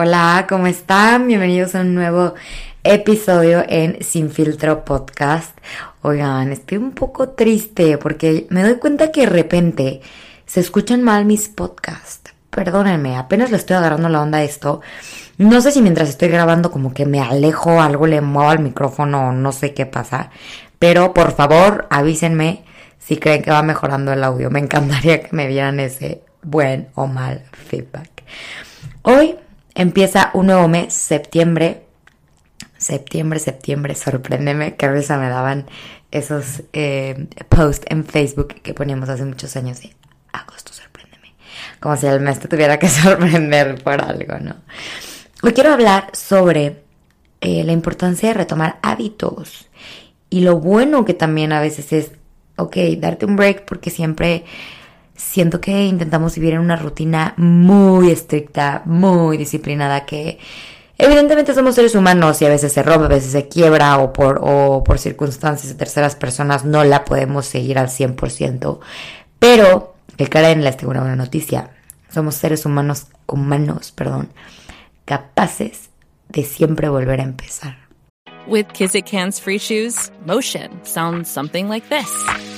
Hola, ¿cómo están? Bienvenidos a un nuevo episodio en Sin Filtro Podcast. Oigan, estoy un poco triste porque me doy cuenta que de repente se escuchan mal mis podcasts. Perdónenme, apenas le estoy agarrando la onda a esto. No sé si mientras estoy grabando como que me alejo, algo le muevo al micrófono o no sé qué pasa. Pero por favor avísenme si creen que va mejorando el audio. Me encantaría que me dieran ese buen o mal feedback. Hoy Empieza un nuevo mes, septiembre. Septiembre, septiembre, sorpréndeme. Qué risa me daban esos eh, posts en Facebook que poníamos hace muchos años de agosto, sorpréndeme. Como si el mes te tuviera que sorprender por algo, ¿no? Hoy quiero hablar sobre eh, la importancia de retomar hábitos y lo bueno que también a veces es, ok, darte un break porque siempre siento que intentamos vivir en una rutina muy estricta, muy disciplinada, que evidentemente somos seres humanos y a veces se rompe, a veces se quiebra o por, o por circunstancias de terceras personas no la podemos seguir al 100%. Pero, que Karen les tengo una buena noticia, somos seres humanos, humanos, perdón, capaces de siempre volver a empezar. With Kizik Hands Free Shoes, motion sounds something like this.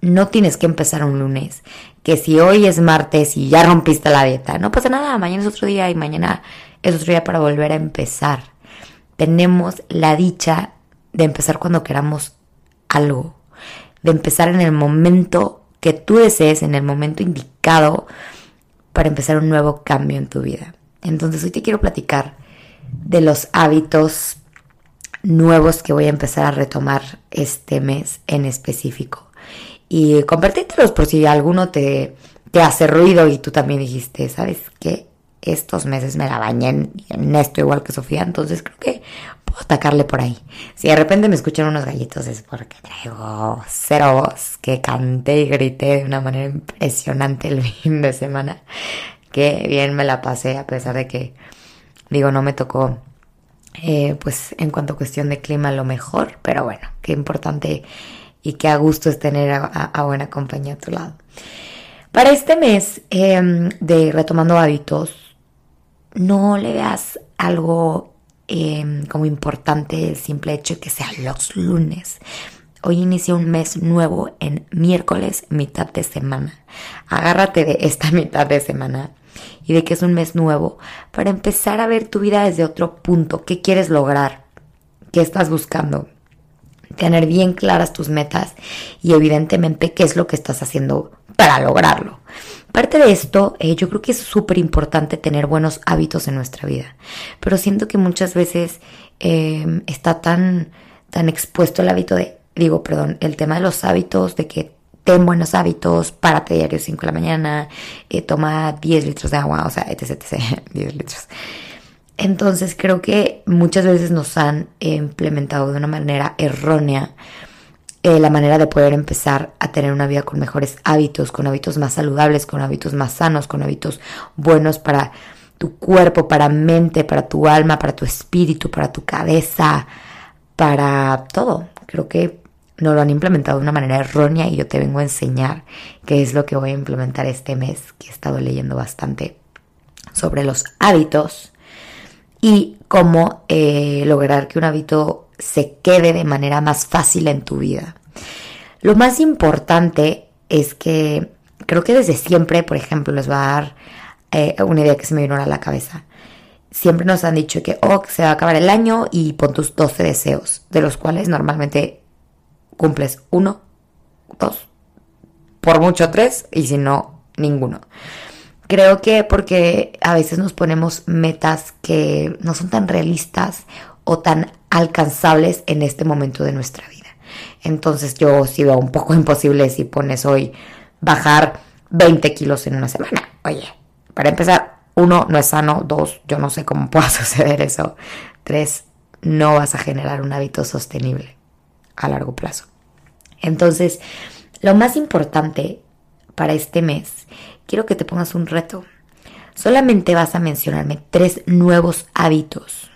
no tienes que empezar un lunes. Que si hoy es martes y ya rompiste la dieta, no pasa nada, mañana es otro día y mañana es otro día para volver a empezar. Tenemos la dicha de empezar cuando queramos algo, de empezar en el momento que tú desees, en el momento indicado para empezar un nuevo cambio en tu vida. Entonces hoy te quiero platicar de los hábitos nuevos que voy a empezar a retomar este mes en específico y compartírtelos por si alguno te, te hace ruido y tú también dijiste, ¿sabes qué? Estos meses me la bañé en, esto igual que Sofía, entonces creo que puedo atacarle por ahí. Si de repente me escuchan unos gallitos es porque traigo cero voz, que canté y grité de una manera impresionante el fin de semana. Que bien me la pasé a pesar de que, digo, no me tocó eh, pues en cuanto a cuestión de clima lo mejor, pero bueno, qué importante y qué a gusto es tener a, buena compañía a tu lado. Para este mes em, de retomando hábitos, no le veas algo em, como importante el simple hecho de que sea los lunes. Hoy inicia un mes nuevo en miércoles, mitad de semana. Agárrate de esta mitad de semana y de que es un mes nuevo para empezar a ver tu vida desde otro punto. ¿Qué quieres lograr? ¿Qué estás buscando? Tener bien claras tus metas y evidentemente qué es lo que estás haciendo para lograrlo. Parte de esto, eh, yo creo que es súper importante tener buenos hábitos en nuestra vida, pero siento que muchas veces em, está tan, tan expuesto el hábito de, digo, perdón, el tema de los hábitos, de que ten buenos hábitos, párate diario 5 de la mañana, eh, toma 10 litros de agua, o sea, etc, etc, 10 litros. Entonces creo que muchas veces nos han implementado de una manera errónea eh, la manera de poder empezar a tener una vida con mejores hábitos, con hábitos más saludables, con hábitos más sanos, con hábitos buenos para tu cuerpo, para mente, para tu alma, para tu espíritu, para tu cabeza, para todo. Creo que no lo han implementado de una manera errónea y yo te vengo a enseñar qué es lo que voy a implementar este mes, que he estado leyendo bastante sobre los hábitos y cómo eh, lograr que un hábito se quede de manera más fácil en tu vida. Lo más importante es que creo que desde siempre, por ejemplo, les va a dar eh, una idea que se me vino a la cabeza. Siempre nos han dicho que, oh, se va a acabar el año y pon tus 12 deseos, de los cuales normalmente cumples uno, dos, por mucho tres, y si no, ninguno. Creo que porque a veces nos ponemos metas que no son tan realistas o tan alcanzables en este momento de nuestra vida. Entonces yo sí veo un poco imposible si pones hoy bajar 20 kilos en una semana. Oye, para empezar, uno, no es sano. Dos, yo no sé cómo pueda suceder eso. Tres, no vas a generar un hábito sostenible a largo plazo. Entonces, lo más importante para este mes, quiero que te pongas un reto. Solamente vas a mencionarme tres nuevos hábitos.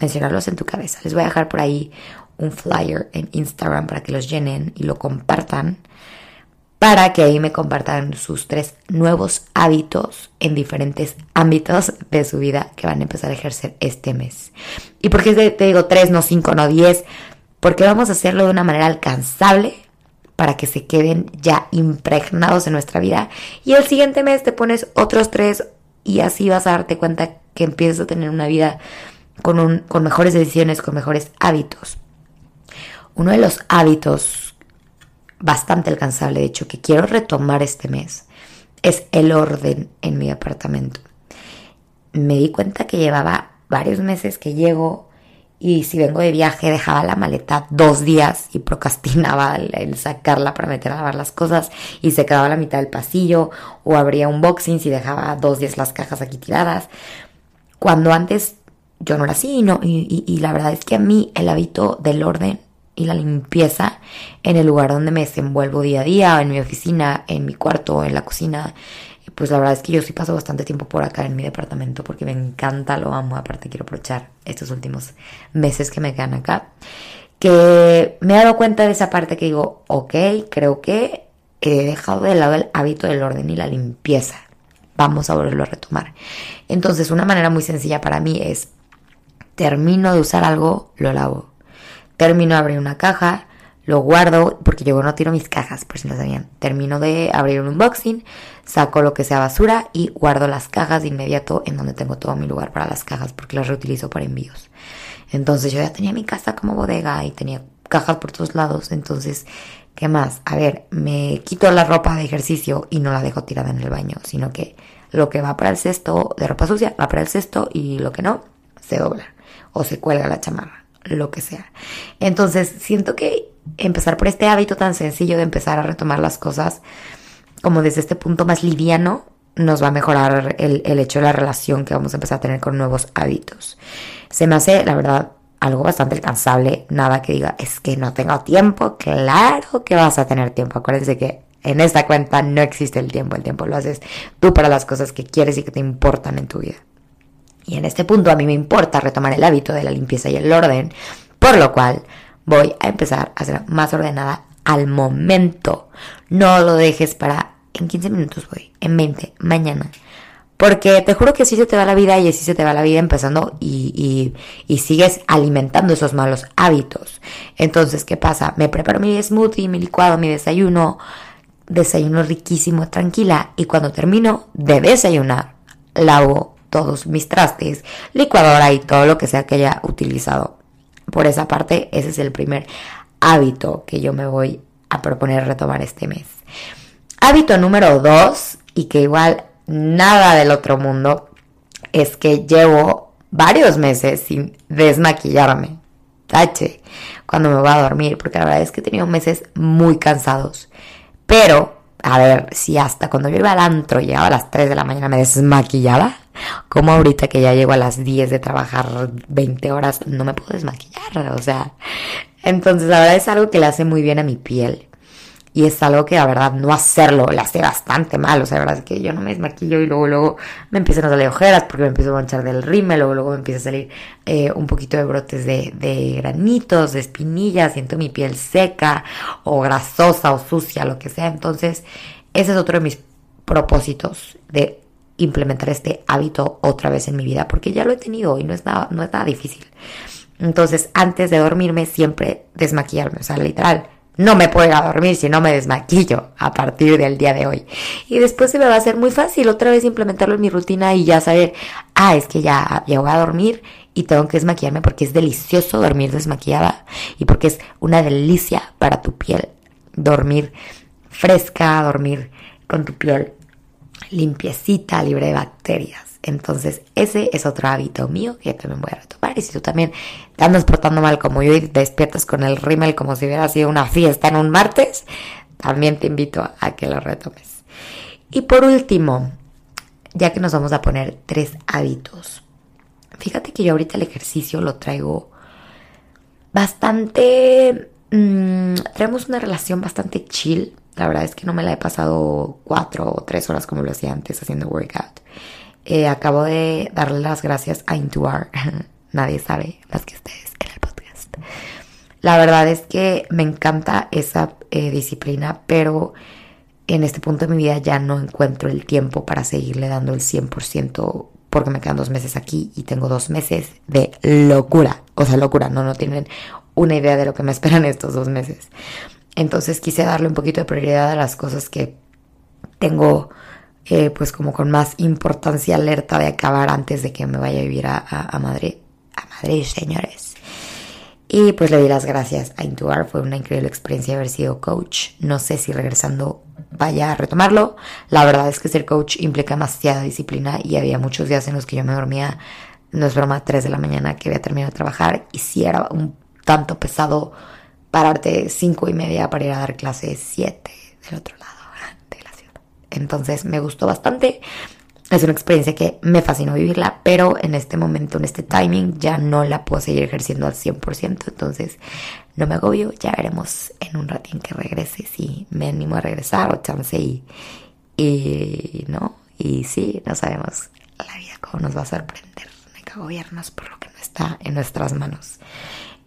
Mencionarlos en tu cabeza. Les voy a dejar por ahí un flyer en Instagram para que los llenen y lo compartan para que ahí me compartan sus tres nuevos hábitos en diferentes ámbitos de su vida que van a empezar a ejercer este mes. ¿Y por qué te digo tres, no cinco, no diez? Porque vamos a hacerlo de una manera alcanzable para que se queden ya impregnados en nuestra vida. Y el siguiente mes te pones otros tres y así vas a darte cuenta que empiezas a tener una vida con, un, con mejores decisiones, con mejores hábitos. Uno de los hábitos bastante alcanzable, de hecho, que quiero retomar este mes, es el orden en mi apartamento. Me di cuenta que llevaba varios meses que llego y si vengo de viaje dejaba la maleta dos días y procrastinaba el, sacarla para meter a lavar las cosas y se quedaba la mitad del pasillo o abría un boxing si dejaba dos días las cajas aquí tiradas. Cuando antes yo no era así no, y, y la verdad es que a mí el hábito del orden y la limpieza en el lugar donde me desenvuelvo día a día, en mi oficina, en mi cuarto, en la cocina. Pues la verdad es que yo sí paso bastante tiempo por acá en mi departamento porque me encanta, lo amo. Aparte quiero aprovechar estos últimos meses que me quedan acá. Que me he dado cuenta de esa parte que digo, ok, creo que he dejado de lado el hábito del orden y la limpieza. Vamos a volverlo a retomar. Entonces una manera muy sencilla para mí es, termino de usar algo, lo lavo Termino de abrir una caja, lo guardo, porque yo no tiro mis cajas, por si no sabían. Termino de abrir un unboxing, saco lo que sea basura y guardo las cajas de inmediato en donde tengo todo mi lugar para las cajas, porque las reutilizo para envíos. Entonces yo ya tenía mi casa como bodega y tenía cajas por todos lados. Entonces, ¿qué más? A ver, me quito la ropa de ejercicio y no la dejo tirada en el baño, sino que lo que va para el cesto de ropa sucia va para el cesto y lo que no, se dobla o se cuelga la chamarra lo que sea. Entonces, siento que empezar por este hábito tan sencillo de empezar a retomar las cosas como desde este punto más liviano nos va a mejorar el, hecho de la relación que vamos a empezar a tener con nuevos hábitos. Se me hace, la verdad, algo bastante alcanzable, nada que diga, es que no tengo tiempo, claro que vas a tener tiempo, acuérdense que en esta cuenta no existe el tiempo, el tiempo lo haces tú para las cosas que quieres y que te importan en tu vida. Y en este punto a mí me importa retomar el hábito de la limpieza y el orden, por lo cual voy a empezar a ser más ordenada al momento. No lo dejes para en 15 minutos voy, en 20, mañana. Porque te juro que así se te va la vida y así se te va la vida empezando y, y, sigues alimentando esos malos hábitos. Entonces, ¿qué pasa? Me preparo mi smoothie, mi licuado, mi desayuno, desayuno riquísimo, tranquila. Y cuando termino de desayunar, lavo todos mis trastes, licuadora y todo lo que sea que haya utilizado. Por esa parte, ese es el primer hábito que yo me voy a proponer retomar este mes. Hábito número dos, y que igual nada del otro mundo, es que llevo varios meses sin desmaquillarme. Tache, cuando me voy a dormir, porque la verdad es que he tenido meses muy cansados. Pero, a ver, si hasta cuando yo iba al antro, llegaba a las 3 de la mañana, me desmaquillaba, como ahorita que ya llego a las 10 de trabajar 20 horas, no me puedo desmaquillar, o sea. Entonces, la verdad es algo que le hace muy bien a mi piel. Y es algo que la verdad no hacerlo le hace bastante mal. O sea, la verdad es que yo no me desmaquillo y luego, luego me empiezan a salir ojeras porque me empiezo a manchar del rímel, luego, luego me empieza a salir eh, un poquito de brotes de, granitos, de espinillas, siento mi piel seca o grasosa o sucia, lo que sea. Entonces, ese es otro de mis propósitos de implementar este hábito otra vez en mi vida, porque ya lo he tenido y no es nada, no es nada difícil. Entonces, antes de dormirme, siempre desmaquillarme, o sea, literal, no me puedo ir a dormir si no me desmaquillo a partir del día de hoy. Y después se me va a hacer muy fácil otra vez implementarlo en mi rutina y ya saber, ah, es que ya, ya voy a dormir y tengo que desmaquillarme porque es delicioso dormir desmaquillada y porque es una delicia para tu piel dormir fresca, dormir con tu piel limpiecita, libre de bacterias. Entonces, ese es otro hábito mío que también voy a retomar. Y si tú también te andas portando mal como yo y te despiertas con el rímel como si hubiera sido una fiesta en un martes, también te invito a que lo retomes. Y por último, ya que nos vamos a poner tres hábitos. Fíjate que yo ahorita el ejercicio lo traigo bastante... Mmm, traemos una relación bastante chill. La verdad es que no me la he pasado cuatro o tres horas como lo hacía antes haciendo workout. Eh, acabo de darle las gracias a Intuar. Nadie sabe más que ustedes en el podcast. La verdad es que me encanta esa eh, disciplina, pero en este punto de mi vida ya no encuentro el tiempo para seguirle dando el 100% porque me quedan dos meses aquí y tengo dos meses de locura. O sea, locura, no, no tienen una idea de lo que me esperan estos dos meses. Entonces quise darle un poquito de prioridad a las cosas que tengo eh, pues como con más importancia alerta de acabar antes de que me vaya a vivir a, Madrid. A Madrid, señores. Y pues le di las gracias a Intuar, fue una increíble experiencia haber sido coach. No sé si regresando vaya a retomarlo. La verdad es que ser coach implica demasiada disciplina y había muchos días en los que yo me dormía, no es broma, 3 de la mañana que había terminado de trabajar y si era un tanto pesado pararte 5 y media para ir a dar clases 7 del otro lado. Entonces me gustó bastante. Es una experiencia que me fascinó vivirla, pero en este momento, en este timing, ya no la puedo seguir ejerciendo al 100%. Entonces no me agobio, ya veremos en un ratín que regrese si me animo a regresar o chance y, y no. Y sí, no sabemos la vida cómo nos va a sorprender. Hay que agobiarnos por lo que no está en nuestras manos.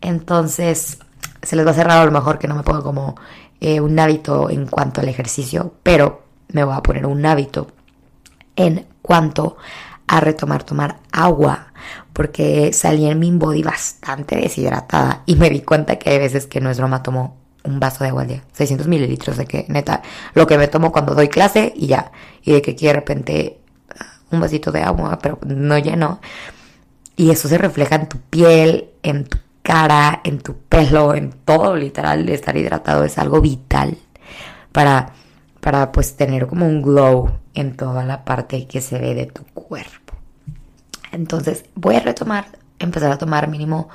Entonces, se les va a hacer raro a lo mejor que no me ponga como eh, un hábito en cuanto al ejercicio, pero me voy a poner un hábito en cuanto a retomar tomar agua porque salí en mi body bastante deshidratada y me di cuenta que hay veces que no es broma tomo un vaso de agua al día 600 mililitros de que neta lo que me tomo cuando doy clase y ya y de que aquí de repente ah, un vasito de agua pero no lleno y eso se refleja en tu piel en tu cara en tu pelo en todo literal estar hidratado es algo vital para para pues tener como un glow en toda la parte que se ve de tu cuerpo. Entonces voy a retomar, empezar a tomar mínimo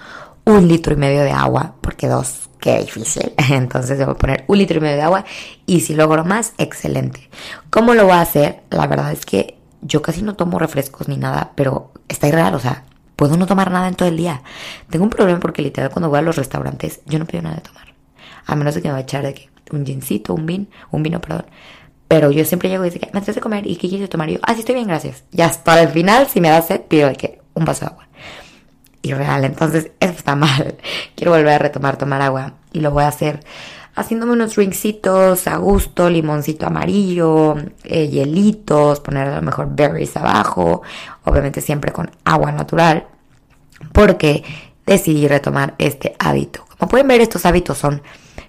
un litro y medio de agua, porque dos, qué difícil. Entonces voy a poner un litro y medio de agua y si logro más, excelente. ¿Cómo lo voy a hacer? La verdad es que yo casi no tomo refrescos ni nada, pero está irreal, o sea, puedo no tomar nada en todo el día. Tengo un problema porque literal cuando voy a los restaurantes yo no pido nada de tomar. A menos de que me va a echar de que un gincito, un vino, un vino, perdón. Pero yo siempre llego y digo, ¿me haces de comer? ¿Y qué quieres tomar? Yo, ah, sí, estoy bien, gracias. Y hasta el final, si me da sed, pido de que un vaso de agua. Y real, entonces eso está mal. Quiero volver a retomar tomar agua. Y lo voy a hacer haciéndome unos drinkcitos a gusto, limoncito amarillo, eh, hielitos, poner a lo mejor berries abajo, obviamente siempre con agua natural, porque decidí retomar este hábito. Como pueden ver, estos hábitos son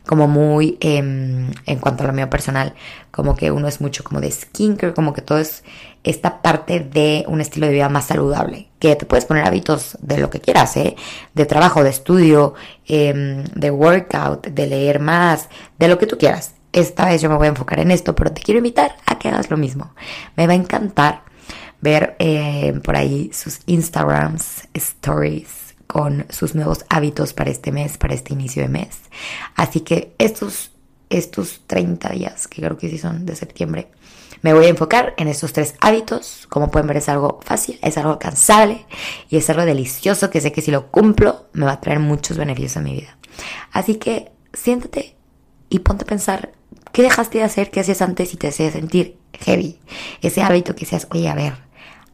como muy, em, en cuanto a lo mío personal, como que uno es mucho como de skincare, como que todo es esta parte de un estilo de vida más saludable, que te puedes poner hábitos de lo que quieras, ¿eh? de trabajo, de estudio, em, de workout, de leer más, de lo que tú quieras. Esta vez yo me voy a enfocar en esto, pero te quiero invitar a que hagas lo mismo. Me va a encantar ver eh, por ahí sus Instagrams, stories, con sus nuevos hábitos para este mes, para este inicio de mes. Así que estos, estos 30 días, que creo que sí son de septiembre, me voy a enfocar en estos tres hábitos. Como pueden ver es algo fácil, es algo alcanzable y es algo delicioso que sé que si lo cumplo me va a traer muchos beneficios a mi vida. Así que siéntate y ponte a pensar qué dejaste de hacer, qué hacías antes y te hacía sentir heavy. Ese hábito que seas, oye, a ver,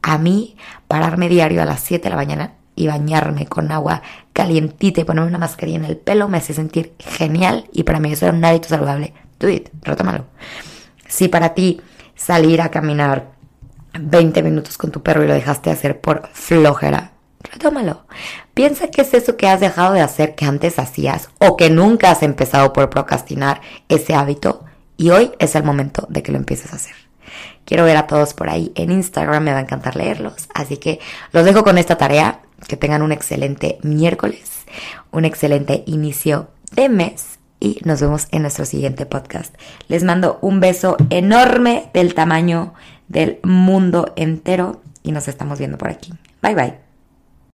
a mí pararme diario a las 7 de la mañana y bañarme con agua calientita y ponerme una mascarilla en el pelo me hace sentir genial y para mí eso era un hábito saludable. Do it, retómalo. Si para ti salir a caminar 20 minutos con tu perro y lo dejaste hacer por flojera, retómalo. Piensa qué es eso que has dejado de hacer que antes hacías o que nunca has empezado por procrastinar ese hábito y hoy es el momento de que lo empieces a hacer. Quiero ver a todos por ahí en Instagram, me va a encantar leerlos. Así que los dejo con esta tarea. Que tengan un excelente miércoles, un excelente inicio de mes y nos vemos en nuestro siguiente podcast. Les mando un beso enorme del tamaño del mundo entero y nos estamos viendo por aquí. Bye bye.